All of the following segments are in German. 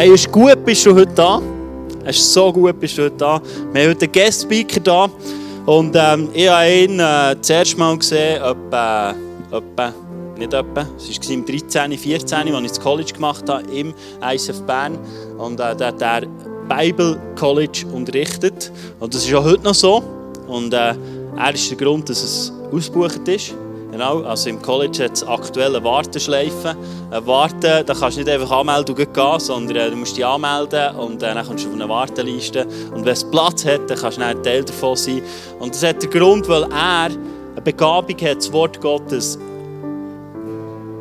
Hey, es ist gut, bist du heute da. Es ist so gut, bist du heute da. Wir haben heute einen Guest-Speaker da. Und ähm, ich habe ihn äh, das erste Mal gesehen, etwa, nicht etwa, es war im 13, 14, als ich das College gemacht habe, im ISF Bern. Und äh, da hat er Bible College unterrichtet. Und das ist auch heute noch so. Und äh, er ist der Grund, dass es ausgebucht ist. Genau, also im College hat es aktuelle Warteschleifen. Ein Warten, da kannst du nicht einfach anmelden und gehen, sondern äh, du musst dich anmelden und äh, dann kommst du auf eine Warteliste. Und wenn es Platz hat, dann kannst du ein Teil davon sein. Und das hat den Grund, weil er eine Begabung hat, das Wort Gottes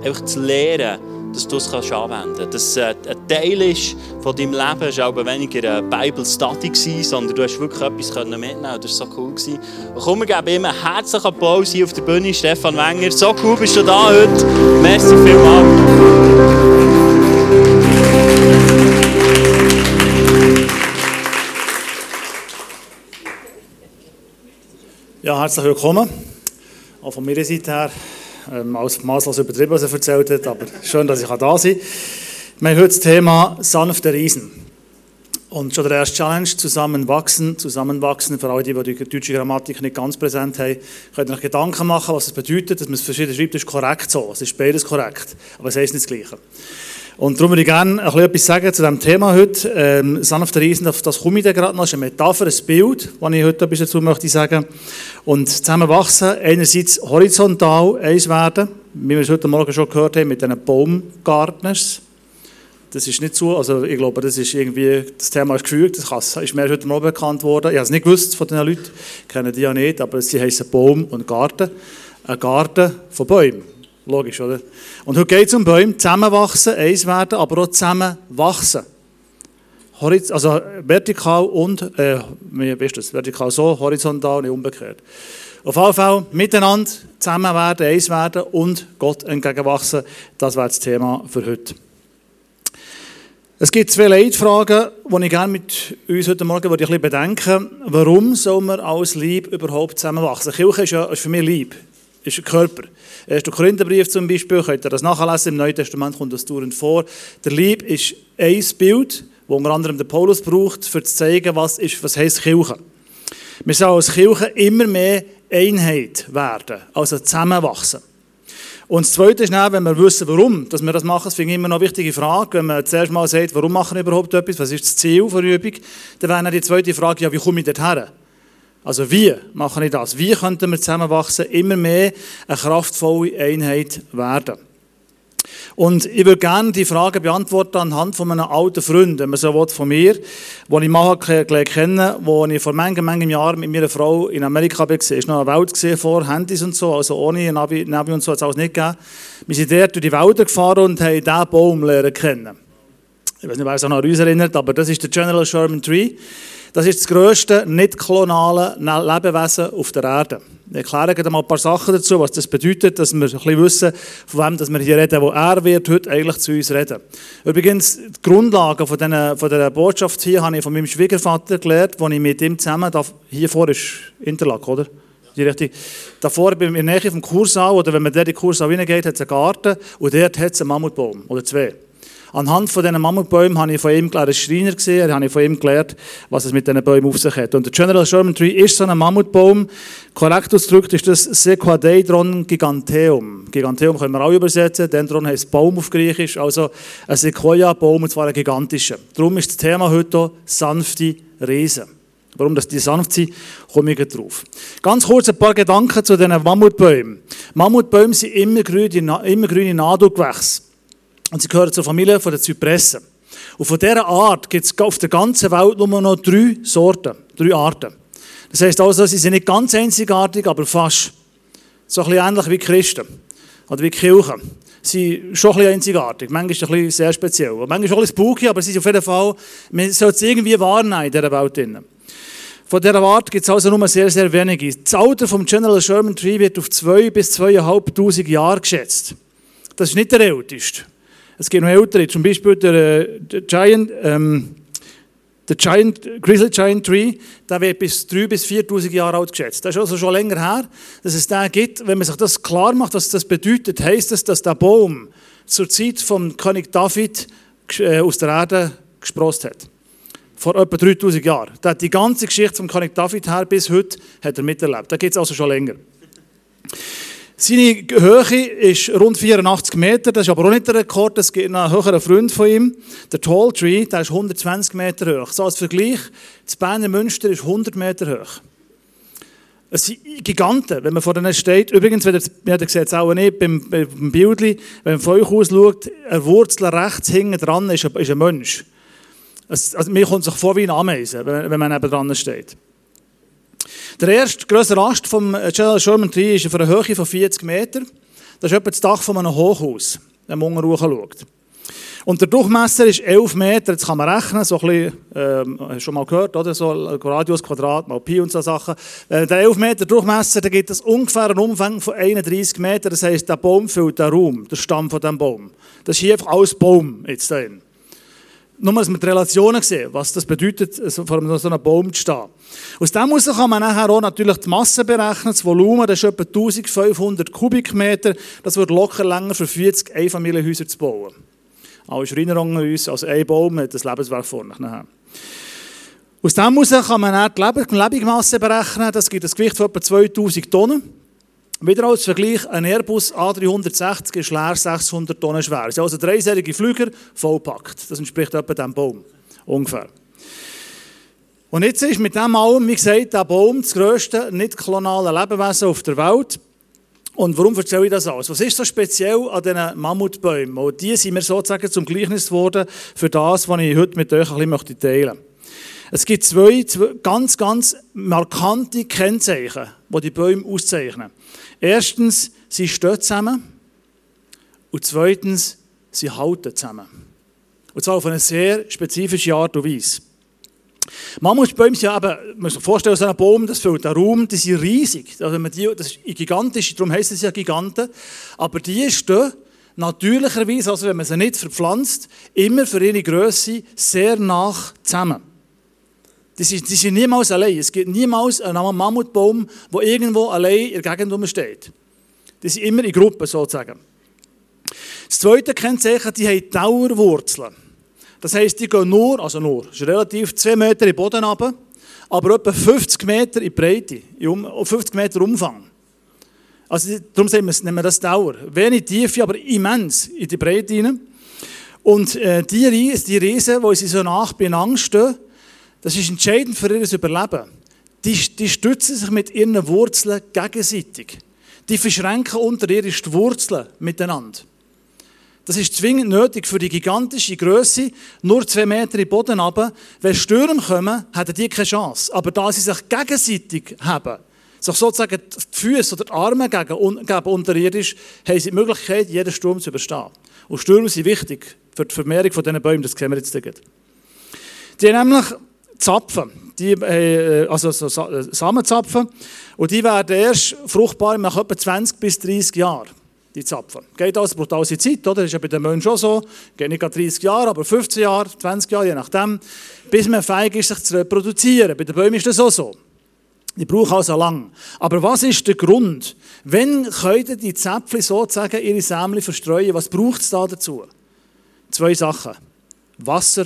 einfach zu lehren dass du es kannst anwenden kannst. Dass es ein Teil ist von deinem Leben. Es war weniger ein Bible Study, sondern du hast wirklich etwas mitnehmen können. Das war so cool. Und komm, wir geben einen herzlichen Applaus hier auf der Bühne, Stefan Wenger. So cool bist du da heute. Merci vielmals. Ja, herzlich willkommen. Auch von meiner Seite her ähm, als maßlos übertrieben, was er erzählt hat, aber schön, dass ich da sein kann. Wir haben heute das Thema sanfte Riesen. Und schon der erste Challenge, zusammenwachsen, zusammenwachsen, für alle, die, die deutsche Grammatik nicht ganz präsent haben, könnt ihr euch Gedanken machen, was es bedeutet, dass man es verschieden schreibt, das ist korrekt so, es ist beides korrekt, aber es heißt nicht das Gleiche. Und darum würde ich gerne ein etwas sagen zu diesem Thema heute. Ähm, sanfte Riesen, auf das komme ich dann gerade noch. Das ist eine Metapher, ein Bild, das ich heute etwas dazu möchte sagen. Und zusammenwachsen, einerseits horizontal eins werden, wie wir es heute Morgen schon gehört haben, mit diesen Baumgartners. Das ist nicht so, also ich glaube, das ist irgendwie, das Thema ist gefühlt, das ist mir heute Morgen bekannt worden. Ich habe es nicht gewusst von den Leuten, kennen die ja nicht, aber sie heißen Baum und Garten. Ein Garten von Bäumen. Logisch, oder? Und heute geht es um Bäume, zusammenwachsen, eins werden, aber auch zusammenwachsen. Also vertikal und, äh, wie wisst das, vertikal so, horizontal, nicht umgekehrt. Auf jeden Fall miteinander zusammen werden, eins werden und Gott entgegenwachsen, das wäre das Thema für heute. Es gibt zwei Leitfragen, die ich gerne mit uns heute Morgen ein bisschen bedenken Warum soll man als Lieb überhaupt zusammenwachsen? Kirche ist ja ist für mich Lieb ist ein Körper. 1. Korintherbrief zum Beispiel, könnt ihr das nachlesen, im Neuen Testament kommt das dauernd vor. Der Lieb ist ein Bild, das unter anderem der Paulus braucht, um zu zeigen, was, ist, was heisst Kirche. Wir sollen als Kirche immer mehr Einheit werden, also zusammenwachsen. Und das Zweite ist dann, wenn wir wissen, warum dass wir das machen, das finde ich immer noch eine wichtige Frage. Wenn man zuerst mal sagt, warum machen wir überhaupt etwas, was ist das Ziel der Übung, dann wäre dann die zweite Frage, ja, wie komme ich dorthin? Also wie mache ich das? Wie könnten wir zusammenwachsen, immer mehr eine kraftvolle Einheit werden? Und ich würde gerne die Frage beantworten anhand von einem alten Freund, wenn man so will, von mir, den ich mal kenne, wo ich vor manchen, manchen Jahren mit meiner Frau in Amerika war. Es war noch eine Welt vor Handys und so, also ohne Navi, Navi und so hat es alles nicht gegeben. Wir sind dort durch die Wälder gefahren und haben diesen Baum lernen kennen. Ich weiß nicht, wer sich noch an uns erinnert, aber das ist der General Sherman Tree. Das ist das grösste nicht-klonale Lebewesen auf der Erde. Ich erkläre gerade mal ein paar Sachen dazu, was das bedeutet, dass wir ein bisschen wissen, von wem dass wir hier reden, wo er wird heute eigentlich zu uns reden. Übrigens, die Grundlagen von dieser, von dieser Botschaft hier habe ich von meinem Schwiegervater gelernt, als ich mit ihm zusammen, da, hier vor ist Interlaken, oder? Die Richtung. Davor, in der Nähe vom Kursaal, oder wenn man in den Kursaal reingeht, hat es einen Garten und dort hat es einen Mammutbaum, oder zwei. Anhand von diesen Mammutbäumen habe ich von ihm gelernt, einen Schreiner gesehen, habe ich von ihm gelernt, was es mit diesen Bäumen auf sich hat. Und der General Sherman Tree ist so ein Mammutbaum. Korrekt ausgedrückt ist das Sequoiadendron giganteum. Giganteum können wir auch übersetzen. Dendron heißt Baum auf Griechisch, also ein Sequoia-Baum, und zwar ein gigantischer. Darum ist das Thema heute sanfte Riesen. Warum das die sanft sind, komme ich drauf. Ganz kurz ein paar Gedanken zu diesen Mammutbäumen. Mammutbäume sind immer grüne Nadelgewächse. Und sie gehören zur Familie der Zypressen. Und von dieser Art gibt es auf der ganzen Welt nur noch drei Sorten, drei Arten. Das heisst also, sie sind nicht ganz einzigartig, aber fast. So ein bisschen ähnlich wie Christen oder wie Kirchen. Sie sind schon ein bisschen einzigartig, manchmal ein bisschen sehr speziell. Manchmal auch ein bisschen spooky, aber sie sind auf jeden Fall, man sollte es irgendwie wahrnehmen in dieser Welt. Von dieser Art gibt es also nur sehr, sehr wenige. Das Alter vom General Sherman Tree wird auf 2 bis 2'500 Jahre geschätzt. Das ist nicht der älteste. Es gibt noch ältere, zum Beispiel der, äh, der Giant, ähm, der Giant, Grizzly Giant Tree, der wird bis 3.000 bis 4.000 Jahre alt geschätzt. Das ist also schon länger her, dass es den gibt. Wenn man sich das klar macht, was das bedeutet, heisst es, dass der Baum zur Zeit vom König David äh, aus der Erde gesprost hat. Vor etwa 3000 Jahren. Der hat die ganze Geschichte vom König David her bis heute hat er miterlebt. Da geht es also schon länger. Seine Höhe ist rund 84 Meter, das ist aber auch nicht der Rekord, es gibt einen höheren Freund von ihm, der Tall Tree, der ist 120 Meter hoch. So als Vergleich, das Berner Münster ist 100 Meter hoch. Es sind Giganten, wenn man vor denen steht. Übrigens, wenn ihr, ja, ihr seht es auch nicht beim, beim Bildchen, wenn man von euch aus schaut, eine Wurzel rechts hinten dran ist, ist ein Mensch. Es, also, mir kommt sich vor wie ein Ameise, wenn, wenn man neben dran steht. Der erste größere Ast vom General Sherman Tree ist auf einer Höhe von 40 Metern. Das ist etwa das Dach von einem Hochhaus, wenn man unten schaut. Und der Durchmesser ist 11 Meter, jetzt kann man rechnen, so ein bisschen, ähm, schon mal gehört, oder? So Radius, Quadrat, mal Pi und so Sachen. Wenn der 11 Meter Durchmesser, dann gibt es ungefähr einen Umfang von 31 Metern. Das heisst, der Baum füllt den Raum, der Stamm von diesem Baum. Das ist hier einfach alles Baum jetzt drin. Nur, dass wir die Relationen sehen, was das bedeutet, vor so einem Baum zu stehen. Aus dem heraus kann man nachher auch natürlich die Masse berechnen, das Volumen, das ist etwa 1500 Kubikmeter. Das wird locker länger für 40 Einfamilienhäuser zu bauen. Alle Schreiner unter uns, also ein Baum hat das Lebenswerk vorne. Nachher. Aus dem heraus kann man dann die Lebensmasse berechnen, das gibt ein Gewicht von etwa 2000 Tonnen. Wieder als Vergleich, ein Airbus A360 ist leer 600 Tonnen schwer. Das sind also dreiserige Flüger, vollpackt. Das entspricht etwa diesem Baum, ungefähr. Und jetzt ist mit dem allem, wie gesagt, der Baum das grösste nicht-klonale Lebewesen auf der Welt. Und warum erzähle ich das alles? Was ist so speziell an diesen Mammutbäumen? Und die sind mir sozusagen zum Gleichnis geworden für das, was ich heute mit euch ein bisschen teilen möchte. Es gibt zwei, zwei ganz, ganz markante Kennzeichen, die die Bäume auszeichnen. Erstens, sie stehen zusammen. Und zweitens, sie halten zusammen. Und zwar auf eine sehr spezifische Art und Weise. Mammutbäume sind ja eben, man muss sich vorstellen, so ein Baum, das füllt den Raum, die sind riesig. Also man die, das ist gigantisch, darum heißt es ja Giganten. Aber die stehen natürlicherweise, also wenn man sie nicht verpflanzt, immer für ihre Größe sehr nach zusammen. Die sind, die sind niemals allein. Es gibt niemals einen Mammutbaum, der irgendwo allein in der Gegend steht. Die sind immer in Gruppen sozusagen. Das zweite Kennzeichen, die haben Dauerwurzeln. Das heisst, die gehen nur, also nur, ist relativ 2 Meter in den Boden runter, aber etwa 50 Meter in Breite, in 50 Meter Umfang. Also darum nennen wir das Dauer. Wenig Tiefe, aber immens in die Breite hinein. Und äh, die Riesen, die Riesen, wo sie so nach beieinander stehen, das ist entscheidend für ihr Überleben. Die, die stützen sich mit ihren Wurzeln gegenseitig. Die verschränken unter ihr die Wurzeln miteinander. Das ist zwingend nötig für die gigantische Größe, nur zwei Meter den Boden runter. Wenn Stürme kommen, hätten die keine Chance. Aber da sie sich gegenseitig haben, sich sozusagen die Füße oder die Arme gegen, geben unterirdisch, haben sie die Möglichkeit, jeden Sturm zu überstehen. Und Stürme sind wichtig für die Vermehrung von diesen Bäumen, das sehen wir jetzt. Die haben nämlich Zapfen, die, äh, also so Samenzapfen, und die werden erst fruchtbar nach etwa 20 bis 30 Jahren, die Zapfen. Geht also brutal Zeit, oder? Das ist ja bei den Menschen auch so. Geht nicht 30 Jahre, aber 15 Jahre, 20 Jahre, je nachdem, bis man fähig ist, sich zu reproduzieren. Bei den Bäumen ist das auch so. Die brauchen also lang. Aber was ist der Grund? Wenn können die Zäpfchen sozusagen ihre Sämli verstreuen? Was braucht es da dazu? Zwei Sachen. Wasser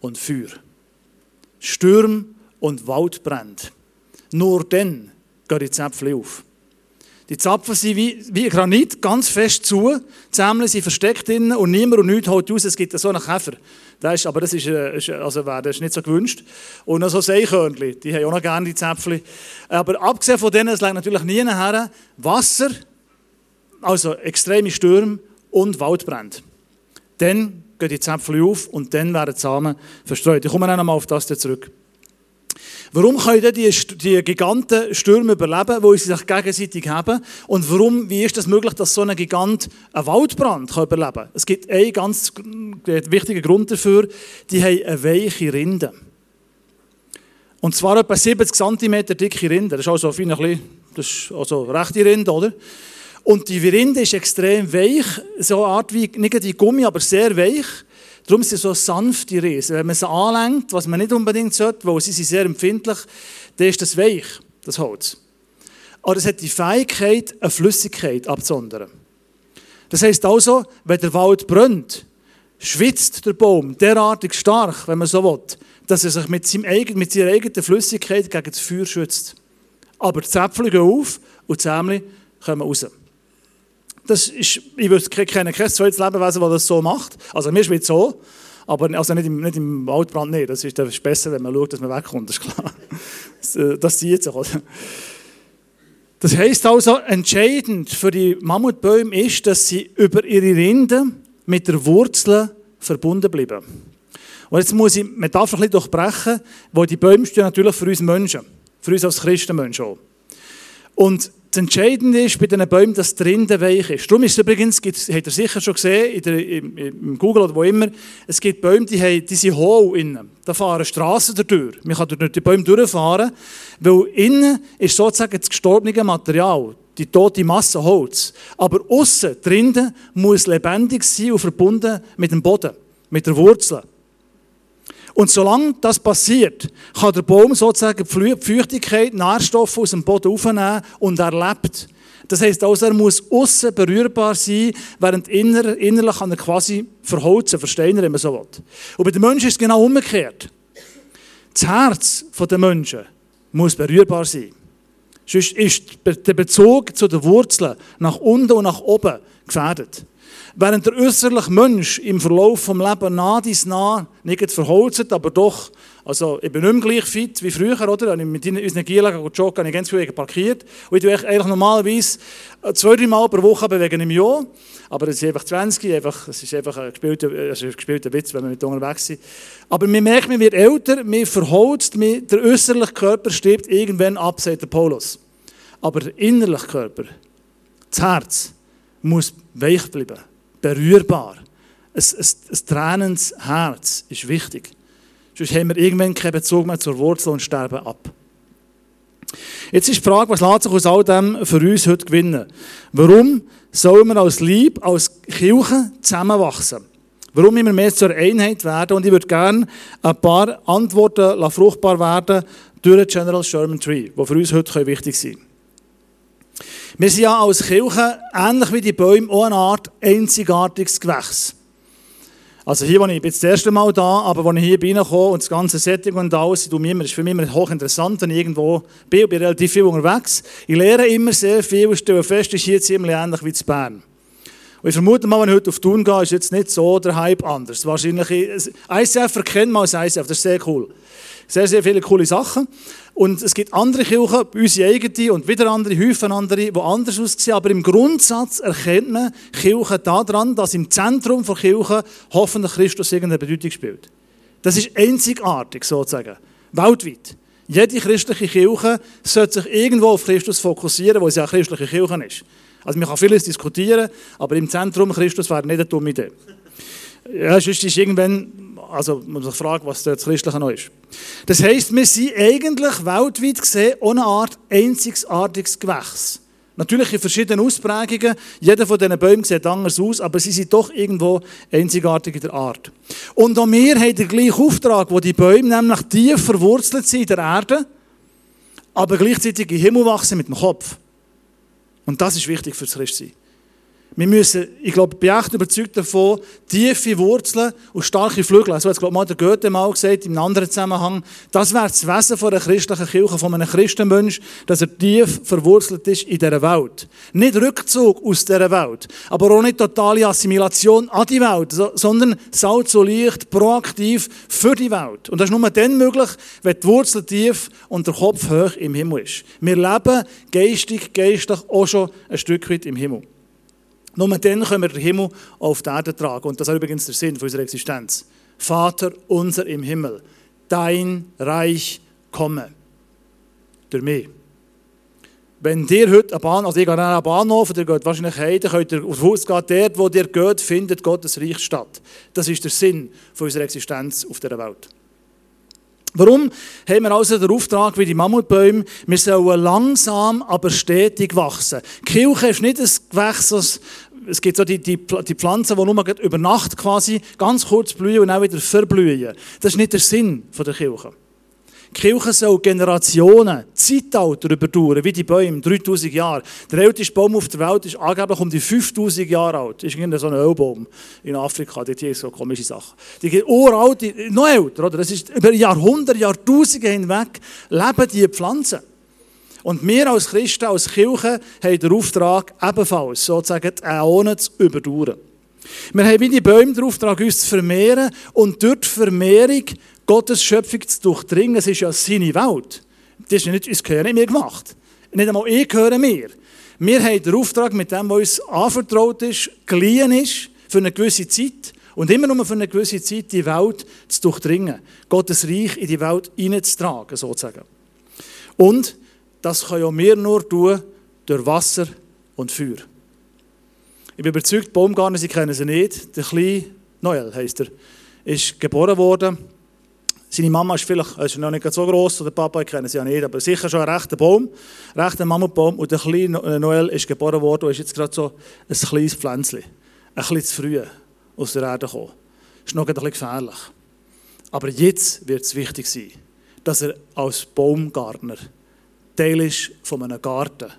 und Feuer. Sturm und Wald brennt. Nur dann gehen die Zäpfchen auf. Die Zapfen sind wie, wie Granit, ganz fest zu. Die Sämle sind versteckt drinnen und niemand und nichts holt raus. Es gibt so einen Käfer. Das ist, aber das ist, äh, also, das ist nicht so gewünscht. Und so Seekörnchen, die haben auch noch gerne die Zäpfchen. Aber abgesehen von denen, es liegt natürlich nie her, Wasser, also extreme Stürme und Waldbrände. Dann gehen die Zäpfchen auf und dann werden die Samen verstreut. Ich komme dann nochmal auf das zurück. Warum können die, die Giganten Stürme überleben, wo sie sich gegenseitig haben? Und warum, wie ist es das möglich, dass so ein Gigant einen Waldbrand kann überleben kann? Es gibt einen ganz wichtigen Grund dafür, die haben eine weiche Rinde. Und zwar etwa 70 cm dicke Rinde. Das ist also, ein bisschen, das ist also rechte Rinde, oder? Und die Rinde ist extrem weich, so eine Art wie, nicht wie Gummi, aber sehr weich. Darum sind sie so sanfte Riesen. Wenn man sie anlenkt, was man nicht unbedingt sollte, weil sie sind sehr empfindlich, dann ist das weich, das Holz. Aber es hat die Fähigkeit, eine Flüssigkeit abzusondern. Das heisst also, wenn der Wald brennt, schwitzt der Baum derartig stark, wenn man so will, dass er sich mit, seinem mit seiner eigenen Flüssigkeit gegen das Feuer schützt. Aber die Zäpfel gehen auf und die Zähmchen kommen raus. Das ist, ich kenne kein zweites Lebewesen, das das so macht. Also mir schwitzt so, aber also nicht, im, nicht im Waldbrand nicht. Das ist, das ist besser, wenn man schaut, dass man wegkommt, das ist klar. Das, äh, das zieht sich. Oder? Das heisst also, entscheidend für die Mammutbäume ist, dass sie über ihre Rinde mit der Wurzel verbunden bleiben. Und jetzt muss ich Metapher ein bisschen durchbrechen, weil die Bäume stehen natürlich für uns Menschen, für uns als Christenmenschen auch. Und das Entscheidende ist bei diesen Bäumen, dass die Rinde weich ist. Darum ist es übrigens, gibt, habt ihr sicher schon gesehen, in der, im, im, Google oder wo immer, es gibt Bäume, die, haben, die sind hohl innen. Da fahren Straßen durch. Man kann durch die Bäume durchfahren, weil innen ist sozusagen das gestorbene Material, die tote Masse Holz. Aber außen, die Rinde, muss lebendig sein und verbunden mit dem Boden, mit der Wurzel. Und solange das passiert, kann der Baum sozusagen die Feuchtigkeit, Nährstoffe aus dem Boden aufnehmen und er lebt. Das heisst also, er muss außen berührbar sein, während inner, innerlich kann er quasi verholzen, versteinern, wenn man so will. Und bei den Menschen ist es genau umgekehrt. Das Herz der Menschen muss berührbar sein. Sonst ist der Bezug zu den Wurzeln nach unten und nach oben gefährdet. Während der äußerliche Mensch im Verlauf des Lebens nah dies nah nicht verholzt, aber doch, also ich bin nicht mehr gleich fit wie früher, oder? Ich mit unseren Gielen joggen, habe ich ganz viel parkiert. Und ich tue eigentlich normalerweise äh, zwei, drei Mal pro Woche bewegen im Jahr. Aber es ist einfach 20, einfach, es ist einfach ein gespielter, also ein gespielter Witz, wenn wir mit unterwegs sind. Aber man merkt, man wird älter, man verholzt, man, der äußerliche Körper stirbt irgendwann ab, sagt der Paulus. Aber der innerliche Körper, das Herz, muss weich bleiben berührbar. Ein, ein, ein tränendes Herz ist wichtig. Sonst haben wir irgendwann keinen Bezug mehr zur Wurzel und sterben ab. Jetzt ist die Frage, was lässt sich aus all dem für uns heute gewinnen? Warum sollen wir als Lieb, als Kirche zusammenwachsen? Warum immer mehr zur Einheit werden? Und ich würde gerne ein paar Antworten fruchtbar werden durch General Sherman Tree, die für uns heute wichtig sein können. Wir sind ja als Kirche, ähnlich wie die Bäume, auch eine Art einzigartiges Gewächs. Also hier, wo ich, ich bin das erste Mal da, aber als ich hier reinkomme und das ganze Setting und alles, ist für mich immer hochinteressant, wenn ich irgendwo bin und bin relativ viel unterwegs. Ich lerne immer sehr viel und stelle fest, ist hier ziemlich ähnlich wie zu Bern. Und ich vermute mal, wenn ich heute auf Thun gehe, ist jetzt nicht so der Hype anders. Wahrscheinlich, ICF erkennt man als ICF, das ist sehr cool. Sehr, sehr viele coole Sachen. Und es gibt andere Kirchen, unsere eigene und wieder andere, Häufen andere, die anders aussehen. Aber im Grundsatz erkennt man Kirche daran, dass im Zentrum von Kirche hoffentlich Christus irgendeine Bedeutung spielt. Das ist einzigartig sozusagen, weltweit. Jede christliche Kirche sollte sich irgendwo auf Christus fokussieren, wo es ja eine christliche Kirche ist. Also man kann vieles diskutieren, aber im Zentrum Christus wäre nicht eine dumme Idee. Ja, sonst ist irgendwann also man sich fragen, was das Christliche noch ist. Das heisst, wir sind eigentlich weltweit gesehen ohne Art einzigartiges Gewächs. Natürlich in verschiedenen Ausprägungen. Jeder von diesen Bäumen sieht anders aus, aber sie sind doch irgendwo einzigartig in der Art. Und auch wir haben den gleichen Auftrag, wo die Bäume nämlich tief verwurzelt sind in der Erde, aber gleichzeitig im Himmel wachsen mit dem Kopf. Und das ist wichtig für das Christsein. Wir müssen, ich glaube, bin echt überzeugt davon, tiefe Wurzeln und starke Flügel. So hat es, glaube ich, mal der Goethe mal gesagt, einem anderen Zusammenhang. Das wäre das Wesen von einer christlichen Kirche, von einem Christenmensch, dass er tief verwurzelt ist in dieser Welt. Nicht Rückzug aus dieser Welt, aber auch nicht totale Assimilation an die Welt, sondern Salz und Licht proaktiv für die Welt. Und das ist nur dann möglich, wenn die Wurzel tief und der Kopf hoch im Himmel ist. Wir leben geistig, geistlich auch schon ein Stück weit im Himmel. Nur dann können wir den Himmel auf die Erde tragen. Und das ist übrigens der Sinn unserer Existenz. Vater unser im Himmel, dein Reich komme. Durch mich. Wenn ihr heute eine Bahn, also ich gehe an einen Bahnhof, ihr geht wahrscheinlich heim, dann könnt ihr auf Haus gehen, dort, wo ihr geht, findet Gottes Reich statt. Das ist der Sinn unserer Existenz auf dieser Welt. Warum haben wir also den Auftrag wie die Mammutbäume? Wir sollen langsam, aber stetig wachsen. Die Kirche ist nicht ein Gewächs, es gibt so die, die, die Pflanzen, die nur über Nacht quasi ganz kurz blühen und auch wieder verblühen. Das ist nicht der Sinn der Kirche. Die Kirche soll Generationen, Zeitalter überdauern, wie die Bäume, 3000 Jahre. Der älteste Baum auf der Welt ist angeblich um die 5000 Jahre alt. Das ist irgendein so ein Ölbaum in Afrika, dort hier so komische Sachen. Die gehen uralt, noch älter, oder? Das ist über Jahrhunderte, Jahrtausende hinweg leben diese Pflanzen. Und wir als Christen, als Kirche, haben den Auftrag, ebenfalls sozusagen die Äonen zu überdauern. Wir haben wie die Bäume den Auftrag, uns zu vermehren und durch die Vermehrung Gottes Schöpfung zu durchdringen. Es ist ja seine Welt. Das ist ja nicht, uns gehört nicht mehr gemacht. Nicht einmal ich gehöre mir. Wir haben den Auftrag, mit dem, was uns anvertraut ist, geliehen ist, für eine gewisse Zeit und immer nur für eine gewisse Zeit die Welt zu durchdringen. Gottes Reich in die Welt hineinzutragen, sozusagen. Und das können ja wir nur tun durch Wasser und Feuer. Ich bin überzeugt, Baumgartner, Sie kennen sie nicht. Der kleine Noel heisst er, ist geboren worden. Seine Mama ist vielleicht ist noch nicht so groß, oder Papa, ich kenne sie ja nicht, aber sicher schon ein rechter Baum, rechter Mammutbaum. Und der kleine Noel ist geboren worden und ist jetzt gerade so ein kleines Pflänzchen. Ein bisschen zu früh aus der Erde gekommen. Ist noch ein bisschen gefährlich. Aber jetzt wird es wichtig sein, dass er als Baumgartner Teil ist von einem Garten,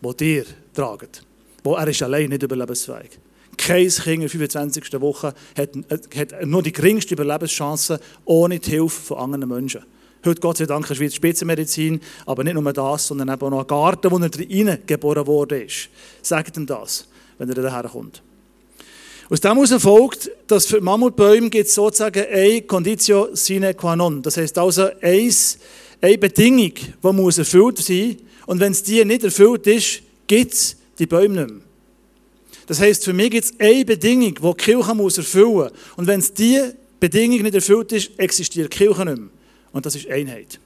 wo dir tragt wo er ist allein nicht überlebensfähig. Kein Kind in der 25. Woche hat, hat nur die geringste Überlebenschance ohne die Hilfe von anderen Menschen. Heute, Gott sei Dank, ist wieder Spitzenmedizin, aber nicht nur das, sondern eben auch noch ein Garten, wo er drin geboren ist. Sagt ihm das, wenn er daher kommt. Aus dem heraus folgt, dass für Mammutbäume gibt es sozusagen eine Conditio sine qua non. Das heisst also eine Bedingung, die muss erfüllt sein muss. Und wenn es die nicht erfüllt ist, gibt es die Bäume nicht mehr. Das heisst, für mich gibt es eine Bedingung, die die Kirche muss erfüllen muss. Und wenn es diese Bedingung nicht erfüllt ist, existiert die Kirche nicht mehr. Und das ist Einheit.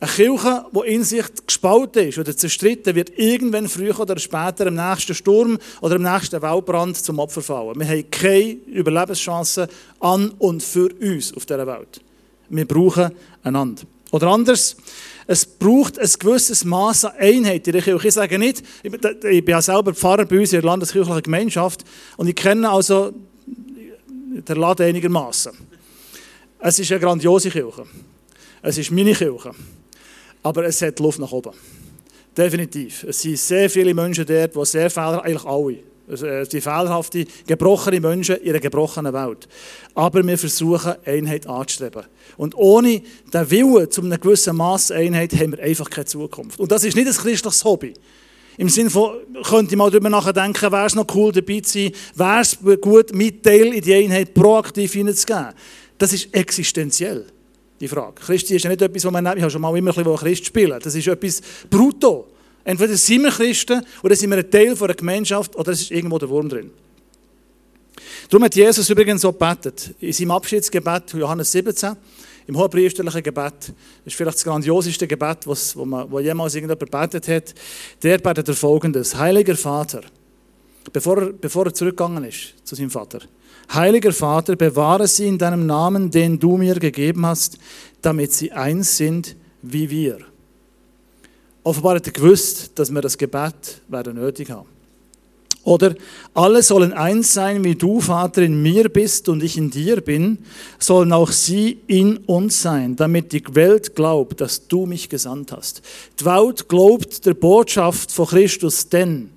Eine Kirche, die in sich gespalten ist oder zerstritten, wird irgendwann früher oder später im nächsten Sturm oder im nächsten Waldbrand zum Opfer fallen. Wir haben keine Überlebenschance an und für uns auf dieser Welt. Wir brauchen einander. Oder anders, es braucht ein gewisses Maß an Einheit in der Kirche. Ich sage nicht, ich bin ja selber Pfarrer bei uns in der landeskirchlichen Gemeinschaft und ich kenne also den Laden einigermaßen. Es ist eine grandiose Kirche. Es ist meine Kirche. Aber es hat Luft nach oben. Definitiv. Es sind sehr viele Menschen dort, die sehr fehler, eigentlich alle, die fehlerhafte, gebrochene Menschen in einer gebrochenen Welt. Aber wir versuchen, Einheit anzustreben. Und ohne den Willen zu einem gewissen Maß Einheit haben wir einfach keine Zukunft. Und das ist nicht ein christliches Hobby. Im Sinne von, könnte ich mal darüber nachdenken, wäre es noch cool dabei zu sein, wäre es gut, mit Teil in die Einheit proaktiv hineinzugeben. Das ist existenziell, die Frage. Christi ist ja nicht etwas, wo man, ich habe schon mal immer ein bisschen Christ spielen, das ist etwas brutto. Entweder sind wir Christen oder sind wir ein Teil einer Gemeinschaft oder es ist irgendwo der Wurm drin. Darum hat Jesus übrigens so gebetet. In seinem Abschiedsgebet, Johannes 17, im hohepriesterlichen Gebet, das ist vielleicht das grandioseste Gebet, was, wo, man, wo jemals irgendjemand gebetet hat, der betet er folgendes: Heiliger Vater, bevor bevor er zurückgegangen ist zu seinem Vater. Heiliger Vater, bewahre sie in deinem Namen, den du mir gegeben hast, damit sie eins sind wie wir. Offenbar hat er gewusst, dass wir das Gebet werden nötig haben. Oder alle sollen eins sein, wie du, Vater, in mir bist und ich in dir bin, sollen auch sie in uns sein, damit die Welt glaubt, dass du mich gesandt hast. Die Welt glaubt der Botschaft von Christus denn,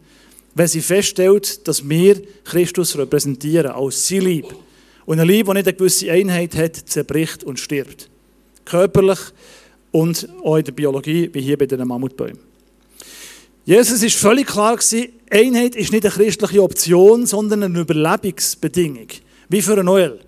wenn sie feststellt, dass wir Christus repräsentieren, als sie lieb. Und eine Liebe, die nicht eine gewisse Einheit hat, zerbricht und stirbt. Körperlich, und auch in der Biologie, wie hier bei den Mammutbäumen. Jesus ist völlig klar gewesen, Einheit ist nicht eine christliche Option, sondern eine Überlebensbedingung. Wie für ein Noel.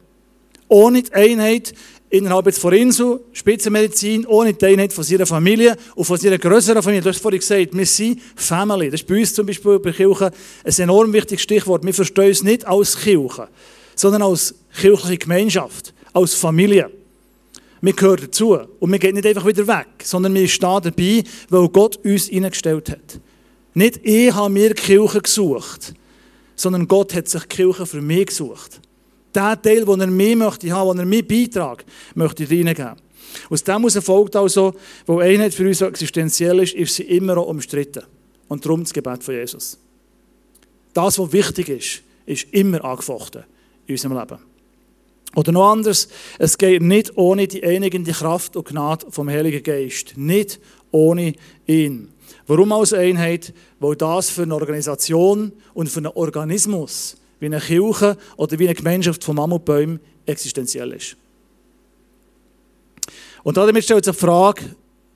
Ohne die Einheit innerhalb von Insel, Spitzenmedizin, ohne die Einheit von seiner Familie und von seiner größeren Familie. Du hast vorhin gesagt, wir sind Family. Das ist bei uns zum Beispiel bei Kirche ein enorm wichtiges Stichwort. Wir verstehen uns nicht als Kirche, sondern als kirchliche Gemeinschaft, als Familie. Wir gehören dazu. Und wir gehen nicht einfach wieder weg, sondern wir stehen dabei, weil Gott uns hineingestellt hat. Nicht ich habe mir Kirche gesucht, sondern Gott hat sich Kirche für mich gesucht. Der Teil, den er mir möchte haben, den er mir Beitrag möchte reingeben. Aus dem heraus folgt also, wo Einheit für uns existenziell ist, ist sie immer auch umstritten. Und darum das Gebet von Jesus. Das, was wichtig ist, ist immer angefochten in unserem Leben. Oder noch anders, es geht nicht ohne die einigende Kraft und Gnade vom Heiligen Geist. Nicht ohne ihn. Warum als Einheit? Weil das für eine Organisation und für einen Organismus wie eine Kirche oder wie eine Gemeinschaft von Mammutbäumen existenziell ist. Und damit stellt sich die Frage,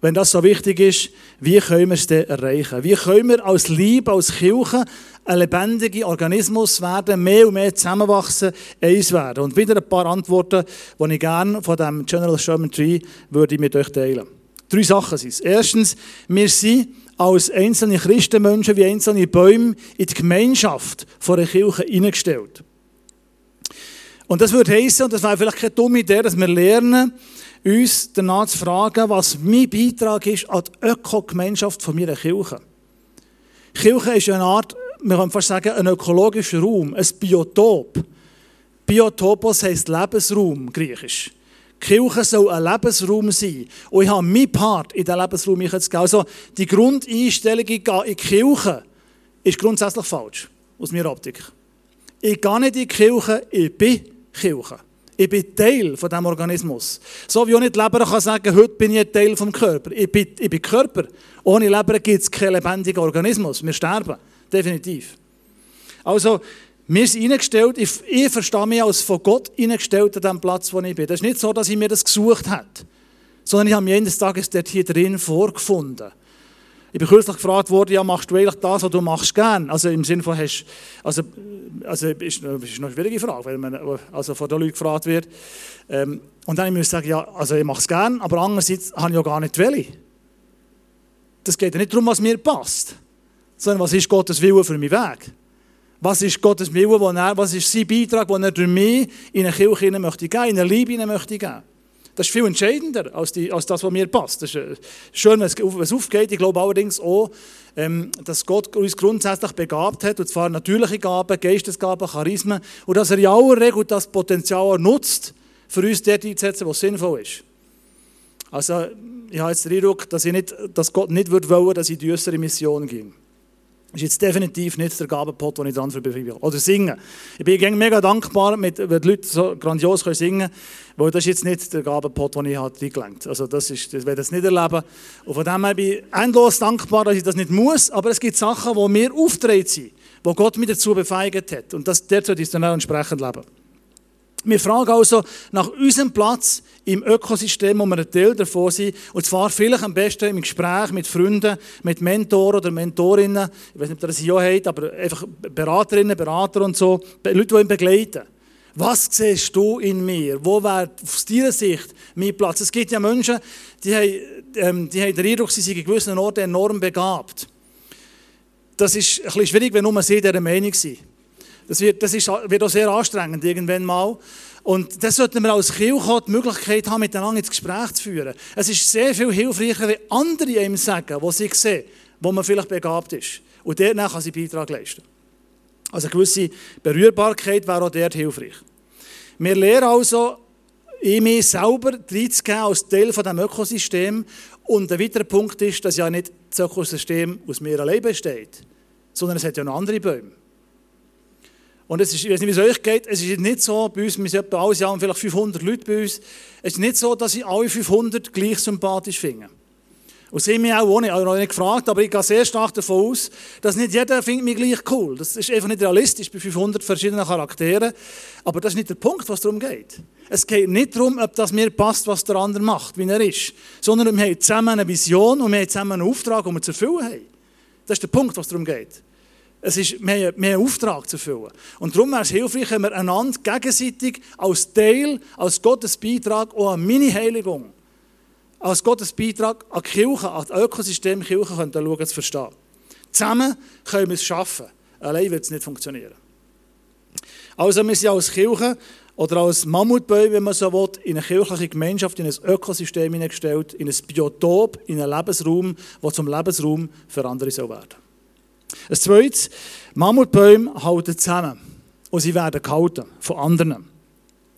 wenn das so wichtig ist, wie können wir es denn erreichen? Wie können wir als Liebe, als Kirche ein lebendiger Organismus werden, mehr und mehr zusammenwachsen, eins werden? Und wieder ein paar Antworten, die ich gerne von dem General Sherman Tree würde mit euch teilen. Drei Sachen sind es. Erstens, wir sind als einzelne Christenmenschen wie einzelne Bäume in die Gemeinschaft von der Kirche eingestellt. Und das würde heißen, und das wäre vielleicht keine dumme Idee, dass wir lernen, uns danach zu fragen, was mein Beitrag ist an die Ökogemeinschaft von meiner Kirche. Kirche ist eine Art, wir können fast sagen, ein ökologischer Raum, ein Biotop. Biotopos heisst Lebensraum, griechisch. Kirche soll ein Lebensraum sein. Und ich habe meinen Part in diesen Lebensraum jetzt gegeben. Also die Grundeinstellung, ich gehe in die Kirche, ist grundsätzlich falsch, aus meiner Optik. Ich gehe nicht in die Kirche, ich bin Kirche. Ich bin Teil von diesem Organismus. So wie auch nicht Leber kann sagen, heute bin ich ein Teil vom Körper. Ich bin, ich bin Körper. Ohne Leber gibt es keinen lebendigen Organismus. Wir sterben. Definitiv. Also, wir sind eingestellt, ich, ich verstehe mich als von Gott eingestellt an dem Platz, wo ich bin. Das ist nicht so, dass ich mir das gesucht habe, sondern ich habe mich eines Tages dort hier drin vorgefunden. Ich bin kürzlich gefragt worden, ja, machst du eigentlich das, was du machst, gern? Also im Sinne von, hast, also, also ist, ist eine schwierige Frage, weil man also von den Leuten gefragt wird. Ähm, und dann muss ich sagen, ja, also ich mache es gern, aber andererseits habe ich ja gar nicht Wille. Das geht ja nicht darum, was mir passt, sondern was ist Gottes Wille für meinen Weg. Was ist Gottes Wille, was ist sein Beitrag, den er durch mich in eine Kirche möchte geben, in eine Liebe möchte geben. Das ist viel entscheidender als, die, als das, was mir passt. Das ist äh, schön, wenn es aufgeht. Ich glaube allerdings auch, ähm, dass Gott uns grundsätzlich begabt hat, und zwar natürliche Gaben, Geistesgaben, Charismen, und dass er in aller Regel das Potenzial nutzt, für uns dort einzusetzen, was sinnvoll ist. Also, ich habe jetzt den Eindruck, dass, ich nicht, dass Gott nicht wollen dass ich in die äußere Mission ging. Das ist jetzt definitiv nicht der Gabenpot, den ich dran will. Oder singen. Ich bin mega dankbar, wenn die Leute so grandios singen können, weil das ist jetzt nicht der Gabenpot, den ich halt habe. Also das, ist, das werde ich nicht erleben. Und von dem her bin ich endlos dankbar, dass ich das nicht muss, aber es gibt Sachen, die mir auftreten sind, wo Gott mich dazu befeigt hat. Und das, der sollte ich dann auch entsprechend leben. Wir fragen also nach unserem Platz im Ökosystem, wo wir ein Teil davon sind. Und zwar vielleicht am besten im Gespräch mit Freunden, mit Mentoren oder Mentorinnen. Ich weiß nicht, ob ihr das hier habt, aber einfach Beraterinnen, Berater und so. Leute, die ihn begleiten. Was siehst du in mir? Wo wäre aus deiner Sicht mein Platz? Es gibt ja Menschen, die haben, ähm, die haben den Eindruck, sie sind in gewissen Orten enorm begabt. Das ist ein bisschen schwierig, wenn nur sie dieser Meinung sind. Das wird, das ist, wird auch sehr anstrengend irgendwann mal. Und das sollten wir als Kirche die Möglichkeit haben, miteinander ins Gespräch zu führen. Es ist sehr viel hilfreicher, wenn andere einem sagen, wo sie sehen, wo man vielleicht begabt ist. Und dort kann sie Beitrag leisten. Also eine gewisse Berührbarkeit wäre auch dort hilfreich. Wir lernen also, in mich selber reinzugeben als Teil von diesem Ökosystem. Und ein weiterer Punkt ist, dass ja nicht das Ökosystem aus mir allein besteht, sondern es hat ja noch andere Bäume. Und es ist, ich weiß nicht, wie es euch geht, es ist nicht so, bei uns, wir sind etwa alles Jahr vielleicht 500 Leute bei uns, es ist nicht so, dass ich alle 500 gleich sympathisch finde. Und sie mich auch auch noch nicht gefragt, aber ich gehe sehr stark davon aus, dass nicht jeder findet mich gleich cool. Das ist einfach nicht realistisch bei 500 verschiedenen Charakteren. Aber das ist nicht der Punkt, was darum geht. Es geht nicht darum, ob das mir passt, was der andere macht, wie er ist. Sondern wir haben zusammen eine Vision und wir haben zusammen einen Auftrag, den wir zu erfüllen haben. Das ist der Punkt, was darum geht. Es ist mehr, mehr Auftrag zu erfüllen. Und darum wäre es hilfreich, wenn wir einander gegenseitig als Teil, als Gottes Beitrag auch an meine Heiligung, als Gottes Beitrag an die Kirche, an das Ökosystem Kirche können schauen, zu verstehen. Zusammen können wir es schaffen. Allein wird es nicht funktionieren. Also wir sind als Kirche oder als Mammutbäume, wenn man so will, in eine kirchliche Gemeinschaft, in ein Ökosystem hineingestellt, in ein Biotop, in einen Lebensraum, der zum Lebensraum für andere soll werden ein zweites, Mammutbäume halten zusammen und sie werden gehalten von anderen.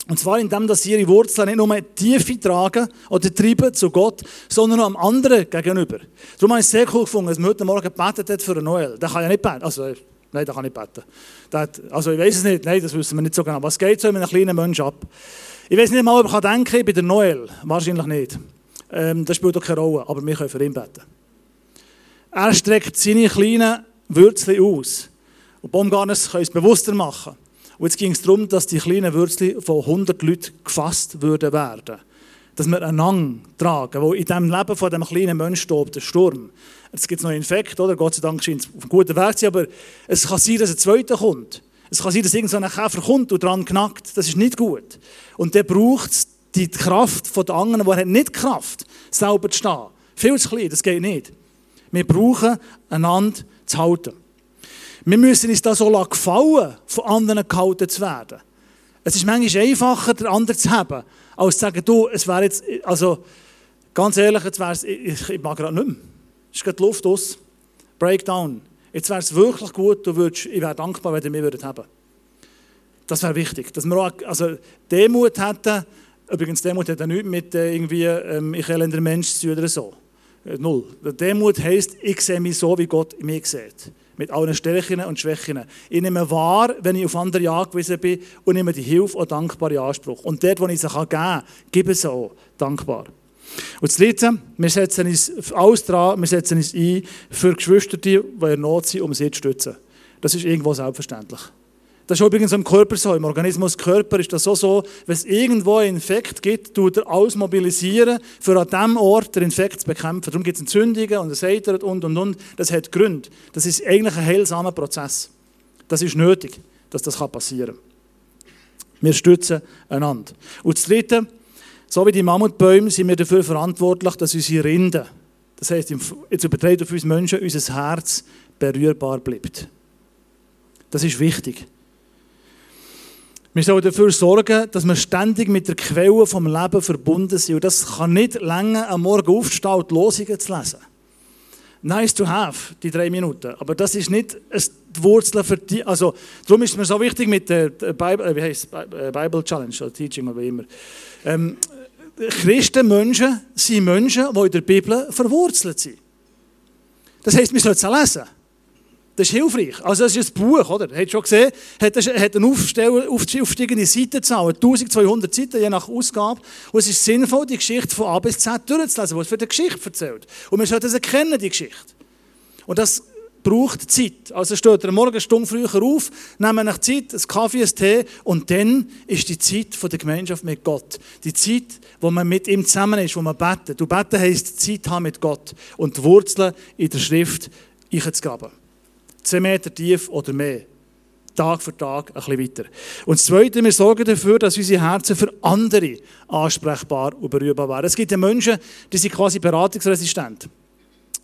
Und zwar indem, dass sie ihre Wurzeln nicht nur Tiefe tragen oder treiben zu Gott, sondern auch am anderen gegenüber. Darum habe ich es sehr cool gefunden, dass man heute Morgen gebetet hat für Noel. Der kann ja nicht beten. Also, Nein, da kann ich beten. Hat, also ich weiß es nicht, nein, das wissen wir nicht so genau. Was geht so mit einem kleinen Menschen ab? Ich weiß nicht mal, ob ich denken kann, bei der Noel. Wahrscheinlich nicht. Ähm, das spielt auch keine Rolle, aber wir können für ihn beten. Er streckt seine kleinen Würzchen aus. Und Baumgartners können es bewusster machen. Und jetzt ging es darum, dass die kleinen Würzchen von 100 Leuten gefasst würden werden. Dass wir einander tragen, wo in dem Leben von dem kleinen Menschen tobt, der Sturm. Es gibt noch einen Infekt, oder? Gott sei Dank scheint es auf einem guten Weg zu sein, aber es kann sein, dass ein zweiter kommt. Es kann sein, dass irgendein Käfer kommt und dran knackt. Das ist nicht gut. Und der braucht die Kraft von den anderen, der hat nicht Kraft, selber zu stehen. Viel zu klein, das geht nicht. Wir brauchen einander zu halten. Wir müssen uns da so gefallen, von anderen gehalten zu werden. Es ist manchmal einfacher, den anderen zu haben, als zu sagen, du, es wäre jetzt, also ganz ehrlich, jetzt wäre es, ich, ich mag gerade nicht mehr. Es gerade die Luft aus. Breakdown. Jetzt wäre es wirklich gut, du würdest, ich wäre dankbar, wenn ihr mich würdet haben. Das wäre wichtig. Dass wir auch also Demut hätten, übrigens Demut hat ja nichts mit äh, irgendwie, ähm, ich elender Mensch zu tun oder so. Null. Demut heisst, ich sehe mich so, wie Gott mich sieht mit allen Stärken und Schwächen. Ich nehme wahr, wenn ich auf andere angewiesen bin und nehme die Hilfe auch dankbar in Anspruch. Und dort, wo ich sie geben kann, gebe sie auch dankbar. Und das Dritte, wir setzen uns alles dran, wir setzen uns ein für Geschwister, die in Not sind, um sie zu stützen. Das ist irgendwo selbstverständlich. Das ist übrigens im Körper so. Im Organismus Körper ist das so so, wenn es irgendwo einen Infekt gibt, tut er alles mobilisieren, für an diesem Ort den Infekt zu bekämpfen. Darum gibt es Entzündungen und es eitert und und und. Das hat Gründe. Das ist eigentlich ein heilsamer Prozess. Das ist nötig, dass das passieren kann. Wir stützen einander. Und das Dritte, so wie die Mammutbäume sind wir dafür verantwortlich, dass unsere Rinde, das heisst, jetzt übertreibt auf uns Menschen, unser Herz berührbar bleibt. Das ist wichtig. Wir sollen dafür sorgen, dass wir ständig mit der Quelle vom Leben verbunden sind. Und das kann nicht länger am Morgen aufstehen und Losungen zu lesen. Nice to have, die drei Minuten. Aber das ist nicht die Wurzel für die. Also, darum ist es mir so wichtig mit der Bible, äh, wie heißt äh, Bible Challenge oder Teaching oder wie immer. Ähm, Christenmenschen sind Menschen, die in der Bibel verwurzelt sind. Das heisst, wir sollen es lesen. Das ist hilfreich. Also das ist ein Buch, oder? Habt schon gesehen? Hat, hat eine aufsteigende Seitenzahl, 1200 Seiten, je nach Ausgabe. Und es ist sinnvoll, die Geschichte von A bis Z durchzulesen, was für die Geschichte erzählt. Und wir sollten es erkennen, die Geschichte. Und das braucht Zeit. Also steht er morgen Stunde früher auf, nehmen nach Zeit, einen Kaffee, einen Tee und dann ist die Zeit von der Gemeinschaft mit Gott. Die Zeit, wo man mit ihm zusammen ist, wo man betet. Du beten heisst Zeit haben mit Gott und die Wurzeln in der Schrift einzugraben. Zwei Meter tief oder mehr. Tag für Tag ein bisschen weiter. Und das Zweite, wir sorgen dafür, dass unsere Herzen für andere ansprechbar und berührbar werden. Es gibt ja Menschen, die sind quasi beratungsresistent.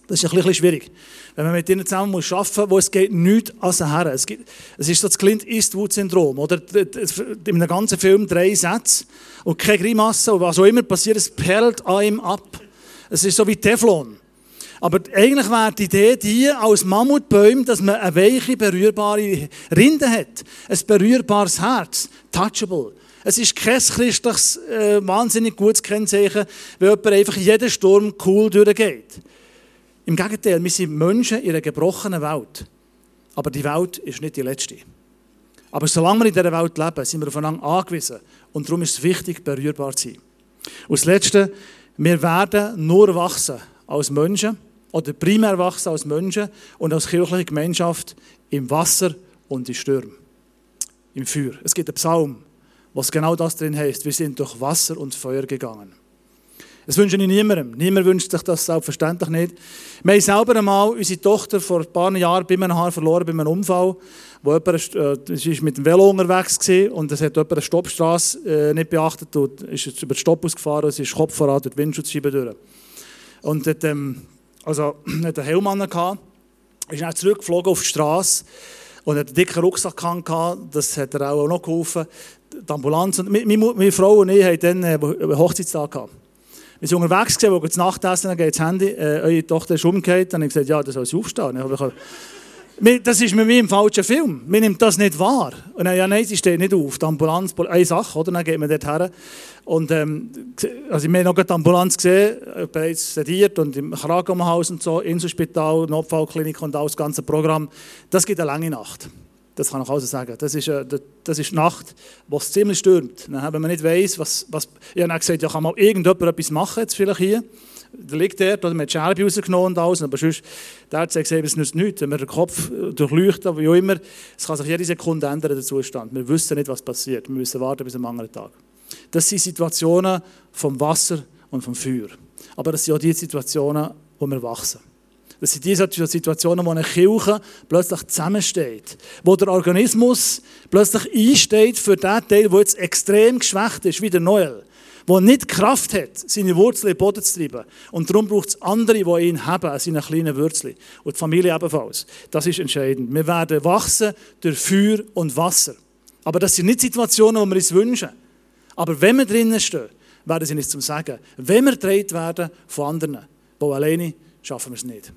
Das ist ein bisschen schwierig. Wenn man mit ihnen zusammen muss arbeiten muss, wo es geht nichts als her. Es, gibt, es ist so das Clint Eastwood-Syndrom. Oder in einem ganzen Film drei Sätze und keine Grimasse und was auch immer passiert, es perlt an ihm ab. Es ist so wie Teflon. Aber eigentlich wäre die Idee die als Mammutbäume, dass man eine weiche, berührbare Rinde hat. Ein berührbares Herz. Touchable. Es ist kein christliches, äh, wahnsinnig gutes Kennzeichen, wenn jemand einfach jeden Sturm cool durchgeht. Im Gegenteil, wir sind Menschen in einer gebrochenen Welt. Aber die Welt ist nicht die letzte. Aber solange wir in dieser Welt leben, sind wir aufeinander angewiesen. Und darum ist es wichtig, berührbar zu sein. Und das Letzte, wir werden nur wachsen als Menschen, oder primär wachsen als Menschen und als kirchliche Gemeinschaft im Wasser und in Stürmen, im Feuer. Es gibt einen Psalm, was genau das drin heißt. Wir sind durch Wasser und Feuer gegangen. Das wünsche ich niemandem. Niemand wünscht sich das selbstverständlich nicht. Wir haben selber einmal unsere Tochter vor ein paar Jahren bei einem Haar verloren, bei einem Unfall. Wo jemand, äh, sie war mit dem Velo unterwegs und es hat jemand eine Stoppstraße äh, nicht beachtet und ist jetzt über den Stopp ausgefahren und sie ist Kopf voran durch die Windschutzscheibe durch. Und hat, ähm, also hat einen Helm gehabt, ist dann zurückgeflogen auf die Straße und hat einen dicken Rucksack gehabt, das hat er auch noch geholfen. Die Ambulanz und meine, meine Frau und ich hatten dann einen Hochzeitstag gehabt. Wir sind unterwegs gewesen, wo wir Nachtessen, dann geht das Handy, äh, eure Tochter ist umgekehrt, dann habe ich gesagt, ja, das soll sie aufstehen. Ich habe Das ist mit mir im falschen Film. Man nimmt das nicht wahr. Und dann, ja, nein, sie steht nicht auf. Die Ambulanz, eine Sache, oder? Dann geht man dort her. Und, ähm, also, wir haben noch die Ambulanz gesehen, bereits sediert und im Krankenhaus und so, Inselspital, Notfallklinik und all das ganze Programm. Das gibt eine lange Nacht. Das kann ich also sagen. Das ist, äh, das ist Nacht, wo es ziemlich stürmt. Wenn man nicht weiss, was, was... Ich habe gesagt, ja, kann mal irgendjemand etwas machen, jetzt vielleicht hier der liegt dort, oder man hat die Scherbe rausgenommen und alles, aber sonst, der hat gesagt, es nützt nichts, wenn wir den Kopf durchleuchten, wie auch immer, es kann sich jede Sekunde ändern, der Zustand. Wir wissen nicht, was passiert, wir müssen warten bis am anderen Tag. Das sind Situationen vom Wasser und vom Feuer. Aber das sind auch die Situationen, wo wir wachsen. Das sind die Situationen, wo eine Kirche plötzlich zusammensteht. Wo der Organismus plötzlich einsteht für den Teil, der jetzt extrem geschwächt ist, wie der Noel der nicht Kraft hat, seine Wurzeln in den Boden zu treiben. Und darum braucht es andere, die ihn haben, an seinen kleinen Wurzeln. Und die Familie ebenfalls. Das ist entscheidend. Wir werden wachsen durch Feuer und Wasser. Aber das sind nicht Situationen, die wir uns wünschen. Aber wenn wir drinnen stehen, werden sie nicht zum Sagen. Wenn wir gedreht werden von anderen, die alleine schaffen wir es nicht.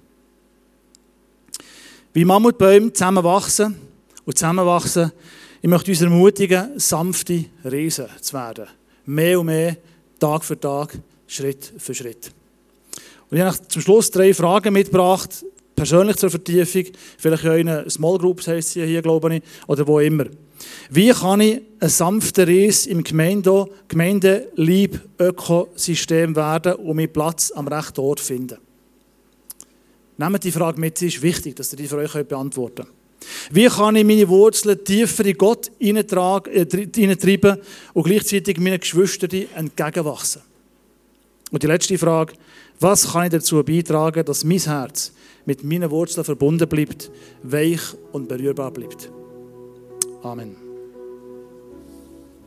Wie Mammutbäume zusammen wachsen und zusammenwachsen, ich möchte uns ermutigen, sanfte Riesen zu werden mehr und mehr, Tag für Tag, Schritt für Schritt. Und ich habe zum Schluss drei Fragen mitgebracht, persönlich zur Vertiefung, vielleicht in euren Small Groups heisst sie hier, glaube ich, oder wo immer. Wie kann ich ein sanfter Ries im Gemeinde, Gemeindelieb Ökosystem werden und meinen Platz am rechten Ort finden? Nehmt die Frage mit, sie ist wichtig, dass ihr die für euch beantworten könnt. Wie kann ich meine Wurzeln tiefer in Gott hineintreiben äh, und gleichzeitig meinen Geschwistern entgegenwachsen? Und die letzte Frage, was kann ich dazu beitragen, dass mein Herz mit meinen Wurzeln verbunden bleibt, weich und berührbar bleibt? Amen.